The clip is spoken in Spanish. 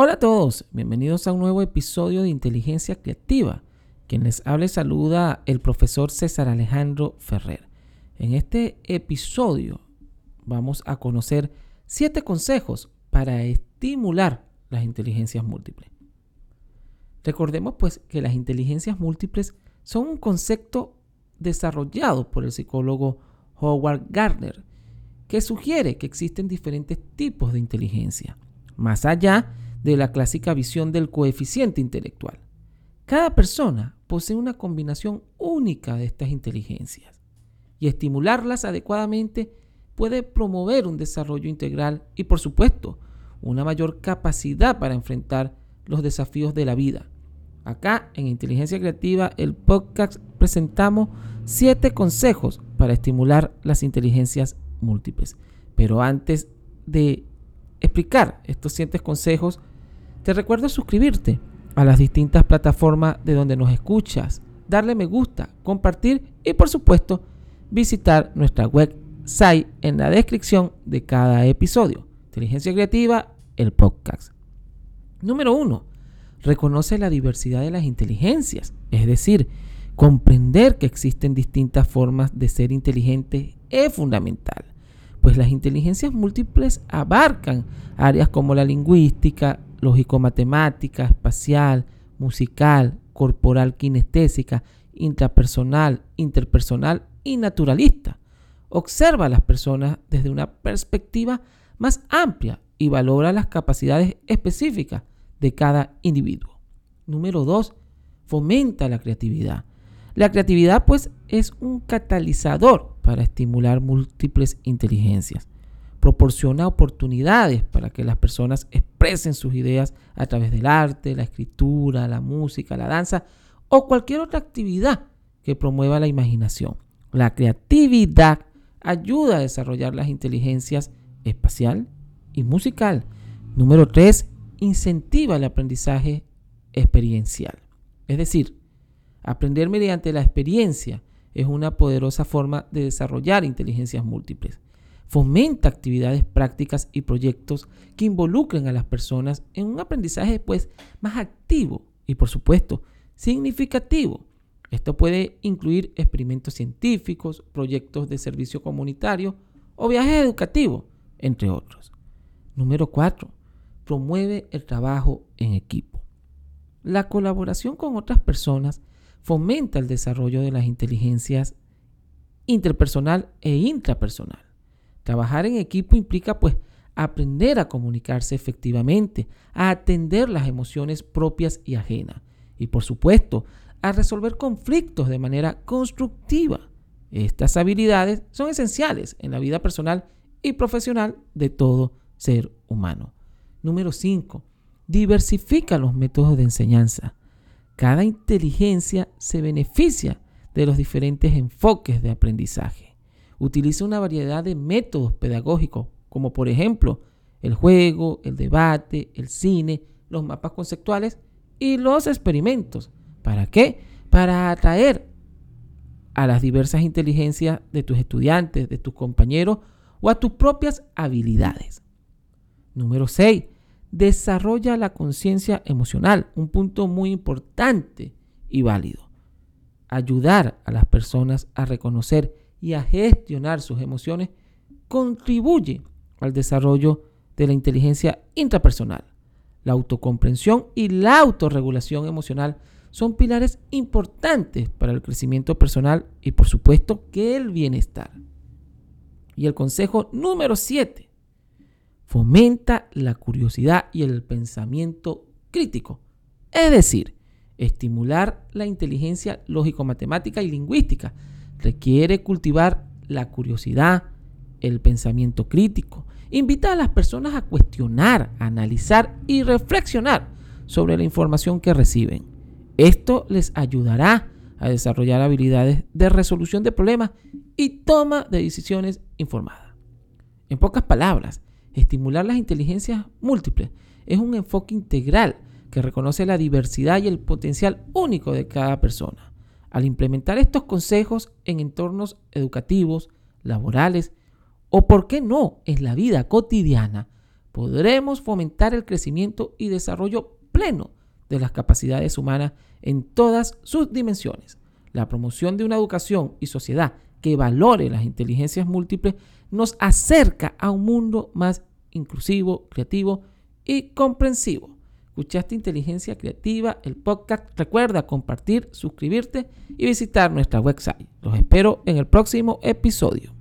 Hola a todos, bienvenidos a un nuevo episodio de Inteligencia Creativa. Quien les habla y saluda el profesor César Alejandro Ferrer. En este episodio vamos a conocer siete consejos para estimular las inteligencias múltiples. Recordemos pues que las inteligencias múltiples son un concepto desarrollado por el psicólogo Howard Gardner, que sugiere que existen diferentes tipos de inteligencia, más allá de la clásica visión del coeficiente intelectual. Cada persona posee una combinación única de estas inteligencias y estimularlas adecuadamente puede promover un desarrollo integral y por supuesto una mayor capacidad para enfrentar los desafíos de la vida. Acá en Inteligencia Creativa, el podcast, presentamos siete consejos para estimular las inteligencias múltiples. Pero antes de explicar estos siete consejos, te recuerdo suscribirte a las distintas plataformas de donde nos escuchas, darle me gusta, compartir y por supuesto visitar nuestra website en la descripción de cada episodio. Inteligencia Creativa, el podcast. Número uno, reconoce la diversidad de las inteligencias, es decir, comprender que existen distintas formas de ser inteligente es fundamental, pues las inteligencias múltiples abarcan áreas como la lingüística, lógico-matemática, espacial, musical, corporal kinestésica, intrapersonal, interpersonal y naturalista. Observa a las personas desde una perspectiva más amplia y valora las capacidades específicas de cada individuo. Número 2. Fomenta la creatividad. La creatividad pues es un catalizador para estimular múltiples inteligencias proporciona oportunidades para que las personas expresen sus ideas a través del arte, la escritura, la música, la danza o cualquier otra actividad que promueva la imaginación. La creatividad ayuda a desarrollar las inteligencias espacial y musical. Número 3. Incentiva el aprendizaje experiencial. Es decir, aprender mediante la experiencia es una poderosa forma de desarrollar inteligencias múltiples fomenta actividades prácticas y proyectos que involucren a las personas en un aprendizaje pues, más activo y por supuesto significativo. Esto puede incluir experimentos científicos, proyectos de servicio comunitario o viajes educativos, entre otros. Número 4. Promueve el trabajo en equipo. La colaboración con otras personas fomenta el desarrollo de las inteligencias interpersonal e intrapersonal. Trabajar en equipo implica pues aprender a comunicarse efectivamente, a atender las emociones propias y ajenas y por supuesto a resolver conflictos de manera constructiva. Estas habilidades son esenciales en la vida personal y profesional de todo ser humano. Número 5. Diversifica los métodos de enseñanza. Cada inteligencia se beneficia de los diferentes enfoques de aprendizaje utiliza una variedad de métodos pedagógicos, como por ejemplo el juego, el debate, el cine, los mapas conceptuales y los experimentos. ¿Para qué? Para atraer a las diversas inteligencias de tus estudiantes, de tus compañeros o a tus propias habilidades. Número 6. Desarrolla la conciencia emocional, un punto muy importante y válido. Ayudar a las personas a reconocer y a gestionar sus emociones contribuye al desarrollo de la inteligencia intrapersonal. La autocomprensión y la autorregulación emocional son pilares importantes para el crecimiento personal y por supuesto que el bienestar. Y el consejo número 7. Fomenta la curiosidad y el pensamiento crítico. Es decir, estimular la inteligencia lógico-matemática y lingüística requiere cultivar la curiosidad, el pensamiento crítico. Invita a las personas a cuestionar, analizar y reflexionar sobre la información que reciben. Esto les ayudará a desarrollar habilidades de resolución de problemas y toma de decisiones informadas. En pocas palabras, estimular las inteligencias múltiples es un enfoque integral que reconoce la diversidad y el potencial único de cada persona. Al implementar estos consejos en entornos educativos, laborales o, por qué no, en la vida cotidiana, podremos fomentar el crecimiento y desarrollo pleno de las capacidades humanas en todas sus dimensiones. La promoción de una educación y sociedad que valore las inteligencias múltiples nos acerca a un mundo más inclusivo, creativo y comprensivo. Escuchaste Inteligencia Creativa, el podcast. Recuerda compartir, suscribirte y visitar nuestra website. Los espero en el próximo episodio.